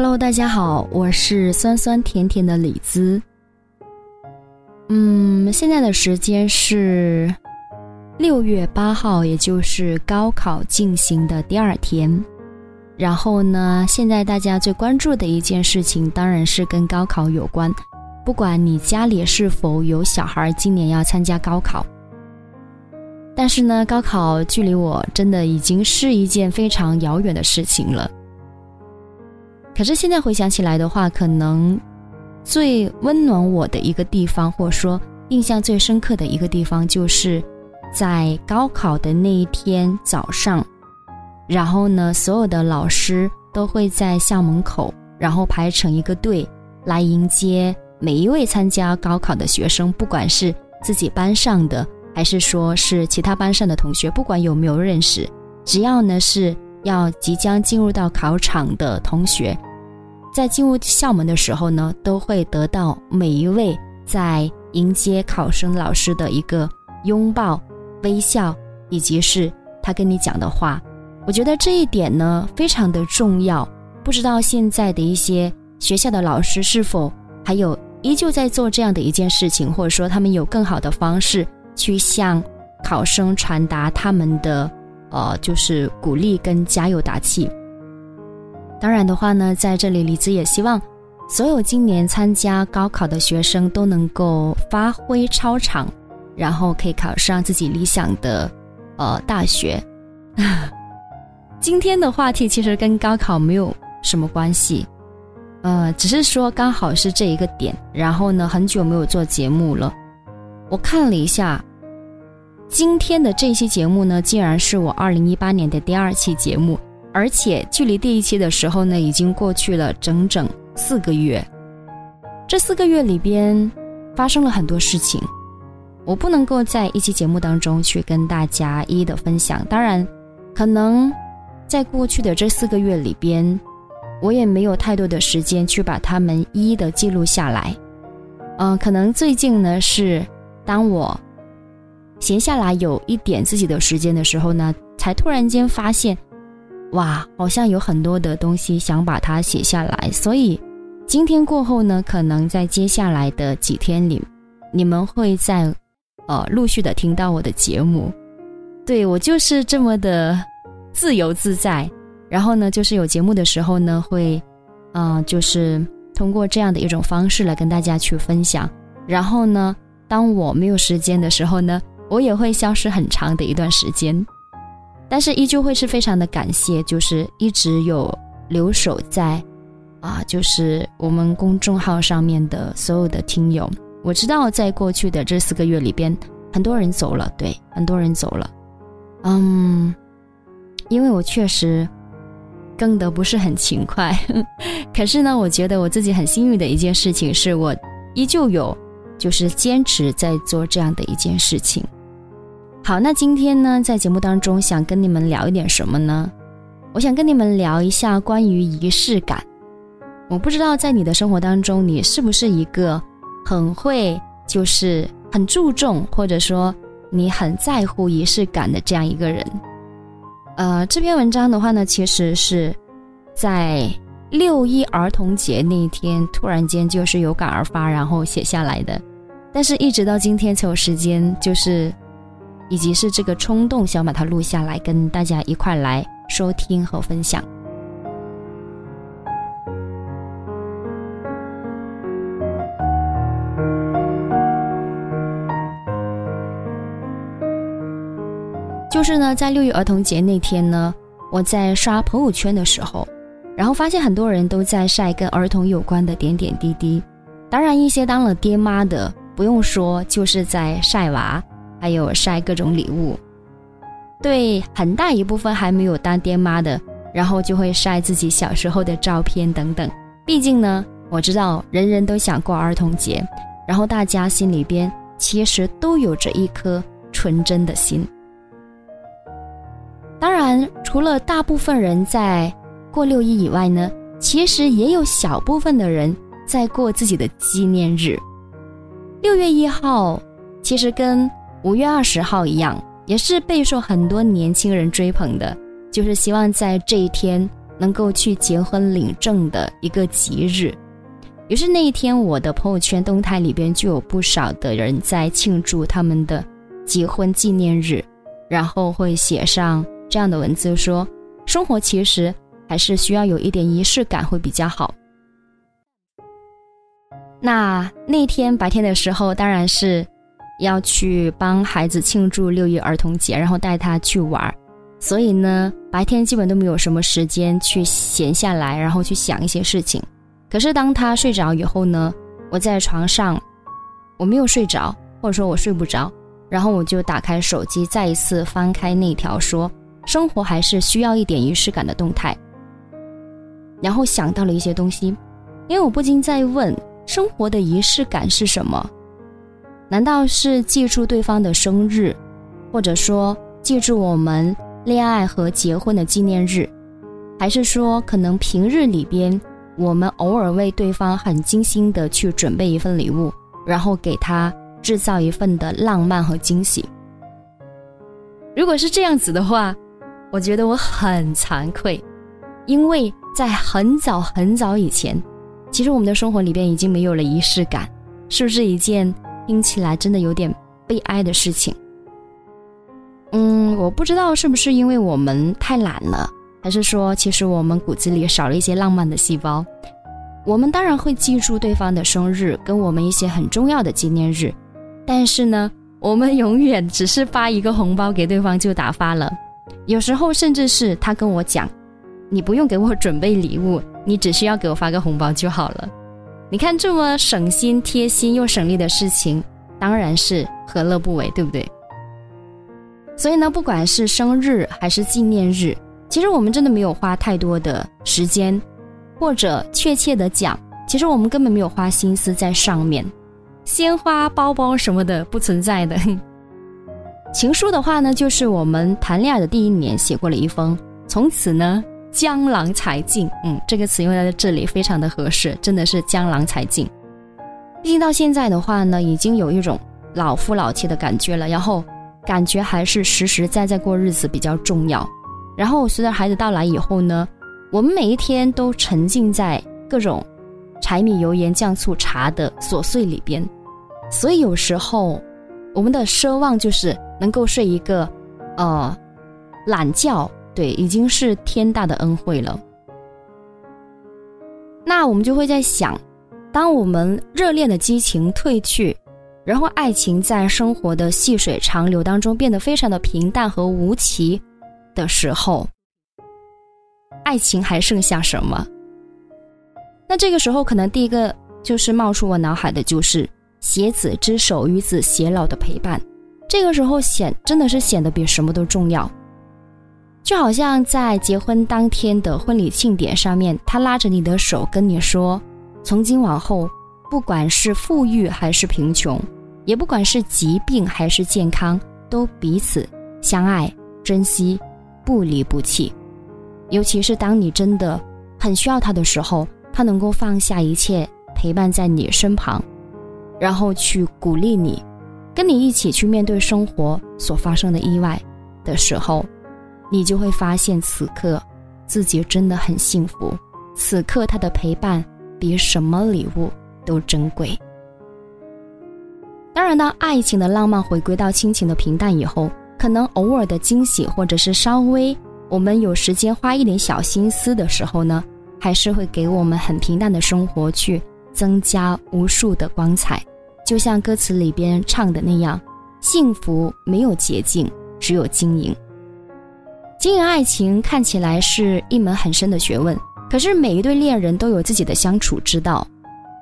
Hello，大家好，我是酸酸甜甜的李子。嗯，现在的时间是六月八号，也就是高考进行的第二天。然后呢，现在大家最关注的一件事情，当然是跟高考有关。不管你家里是否有小孩，今年要参加高考，但是呢，高考距离我真的已经是一件非常遥远的事情了。可是现在回想起来的话，可能最温暖我的一个地方，或者说印象最深刻的一个地方，就是在高考的那一天早上。然后呢，所有的老师都会在校门口，然后排成一个队来迎接每一位参加高考的学生，不管是自己班上的，还是说是其他班上的同学，不管有没有认识，只要呢是要即将进入到考场的同学，在进入校门的时候呢，都会得到每一位在迎接考生老师的一个拥抱、微笑，以及是他跟你讲的话。我觉得这一点呢非常的重要，不知道现在的一些学校的老师是否还有依旧在做这样的一件事情，或者说他们有更好的方式去向考生传达他们的呃就是鼓励跟加油打气。当然的话呢，在这里李子也希望所有今年参加高考的学生都能够发挥超常，然后可以考上自己理想的呃大学。今天的话题其实跟高考没有什么关系，呃，只是说刚好是这一个点。然后呢，很久没有做节目了，我看了一下，今天的这期节目呢，竟然是我二零一八年的第二期节目，而且距离第一期的时候呢，已经过去了整整四个月。这四个月里边发生了很多事情，我不能够在一期节目当中去跟大家一一的分享。当然，可能。在过去的这四个月里边，我也没有太多的时间去把他们一一的记录下来。嗯，可能最近呢是当我闲下来有一点自己的时间的时候呢，才突然间发现，哇，好像有很多的东西想把它写下来。所以今天过后呢，可能在接下来的几天里，你们会在呃陆续的听到我的节目。对我就是这么的。自由自在，然后呢，就是有节目的时候呢，会，嗯，就是通过这样的一种方式来跟大家去分享。然后呢，当我没有时间的时候呢，我也会消失很长的一段时间。但是依旧会是非常的感谢，就是一直有留守在，啊，就是我们公众号上面的所有的听友。我知道在过去的这四个月里边，很多人走了，对，很多人走了，嗯。因为我确实更得不是很勤快，可是呢，我觉得我自己很幸运的一件事情是我依旧有就是坚持在做这样的一件事情。好，那今天呢，在节目当中想跟你们聊一点什么呢？我想跟你们聊一下关于仪式感。我不知道在你的生活当中，你是不是一个很会就是很注重或者说你很在乎仪式感的这样一个人。呃，这篇文章的话呢，其实是在六一儿童节那一天突然间就是有感而发，然后写下来的，但是一直到今天才有时间，就是以及是这个冲动想把它录下来，跟大家一块来收听和分享。就是呢，在六一儿童节那天呢，我在刷朋友圈的时候，然后发现很多人都在晒跟儿童有关的点点滴滴。当然，一些当了爹妈的不用说，就是在晒娃，还有晒各种礼物。对，很大一部分还没有当爹妈的，然后就会晒自己小时候的照片等等。毕竟呢，我知道人人都想过儿童节，然后大家心里边其实都有着一颗纯真的心。当然，除了大部分人在过六一以外呢，其实也有小部分的人在过自己的纪念日。六月一号其实跟五月二十号一样，也是备受很多年轻人追捧的，就是希望在这一天能够去结婚领证的一个吉日。于是那一天，我的朋友圈动态里边就有不少的人在庆祝他们的结婚纪念日，然后会写上这样的文字说：“生活其实还是需要有一点仪式感会比较好。”那那天白天的时候，当然是要去帮孩子庆祝六一儿童节，然后带他去玩所以呢，白天基本都没有什么时间去闲下来，然后去想一些事情。可是当他睡着以后呢，我在床上，我没有睡着，或者说我睡不着，然后我就打开手机，再一次翻开那条说生活还是需要一点仪式感的动态，然后想到了一些东西，因为我不禁在问。生活的仪式感是什么？难道是记住对方的生日，或者说记住我们恋爱和结婚的纪念日，还是说可能平日里边我们偶尔为对方很精心的去准备一份礼物，然后给他制造一份的浪漫和惊喜？如果是这样子的话，我觉得我很惭愧，因为在很早很早以前。其实我们的生活里边已经没有了仪式感，是不是一件听起来真的有点悲哀的事情？嗯，我不知道是不是因为我们太懒了，还是说其实我们骨子里少了一些浪漫的细胞？我们当然会记住对方的生日，跟我们一些很重要的纪念日，但是呢，我们永远只是发一个红包给对方就打发了，有时候甚至是他跟我讲。你不用给我准备礼物，你只需要给我发个红包就好了。你看这么省心、贴心又省力的事情，当然是何乐不为，对不对？所以呢，不管是生日还是纪念日，其实我们真的没有花太多的时间，或者确切的讲，其实我们根本没有花心思在上面。鲜花、包包什么的不存在的。情书的话呢，就是我们谈恋爱的第一年写过了一封，从此呢。江郎才尽，嗯，这个词用在这里非常的合适，真的是江郎才尽。毕竟到现在的话呢，已经有一种老夫老妻的感觉了，然后感觉还是实实在在过日子比较重要。然后随着孩子到来以后呢，我们每一天都沉浸在各种柴米油盐酱醋茶的琐碎里边，所以有时候我们的奢望就是能够睡一个呃懒觉。对，已经是天大的恩惠了。那我们就会在想，当我们热恋的激情褪去，然后爱情在生活的细水长流当中变得非常的平淡和无奇的时候，爱情还剩下什么？那这个时候，可能第一个就是冒出我脑海的就是“携子之手，与子偕老”的陪伴。这个时候显真的是显得比什么都重要。就好像在结婚当天的婚礼庆典上面，他拉着你的手跟你说：“从今往后，不管是富裕还是贫穷，也不管是疾病还是健康，都彼此相爱、珍惜，不离不弃。尤其是当你真的很需要他的时候，他能够放下一切，陪伴在你身旁，然后去鼓励你，跟你一起去面对生活所发生的意外的时候。”你就会发现，此刻自己真的很幸福。此刻他的陪伴比什么礼物都珍贵。当然，当爱情的浪漫回归到亲情的平淡以后，可能偶尔的惊喜，或者是稍微我们有时间花一点小心思的时候呢，还是会给我们很平淡的生活去增加无数的光彩。就像歌词里边唱的那样：“幸福没有捷径，只有经营。”经营爱情看起来是一门很深的学问，可是每一对恋人都有自己的相处之道。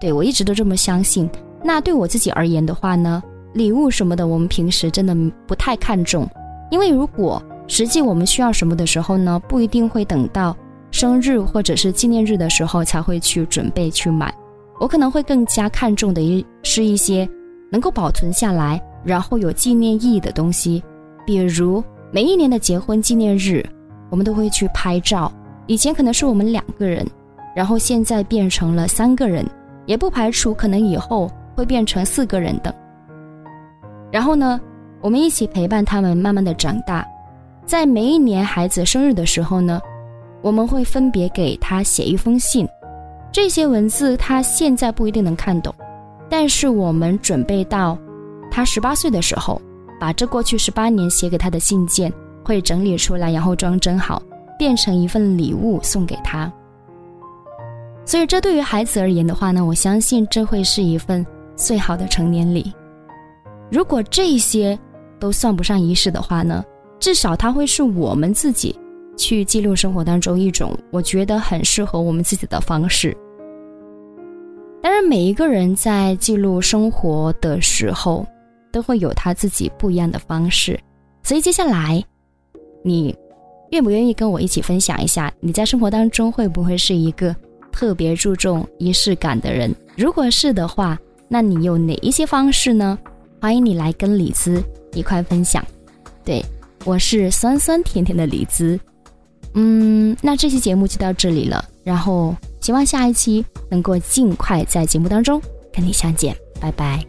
对我一直都这么相信。那对我自己而言的话呢，礼物什么的，我们平时真的不太看重，因为如果实际我们需要什么的时候呢，不一定会等到生日或者是纪念日的时候才会去准备去买。我可能会更加看重的一是一些能够保存下来，然后有纪念意义的东西，比如。每一年的结婚纪念日，我们都会去拍照。以前可能是我们两个人，然后现在变成了三个人，也不排除可能以后会变成四个人等。然后呢，我们一起陪伴他们慢慢的长大。在每一年孩子生日的时候呢，我们会分别给他写一封信，这些文字他现在不一定能看懂，但是我们准备到他十八岁的时候，把这过去十八年写给他的信件会整理出来，然后装帧好，变成一份礼物送给他。所以，这对于孩子而言的话呢，我相信这会是一份最好的成年礼。如果这些都算不上仪式的话呢，至少它会是我们自己去记录生活当中一种我觉得很适合我们自己的方式。当然，每一个人在记录生活的时候，都会有他自己不一样的方式。所以，接下来，你愿不愿意跟我一起分享一下，你在生活当中会不会是一个？特别注重仪式感的人，如果是的话，那你有哪一些方式呢？欢迎你来跟李子一块分享。对我是酸酸甜甜的李子，嗯，那这期节目就到这里了，然后希望下一期能够尽快在节目当中跟你相见，拜拜。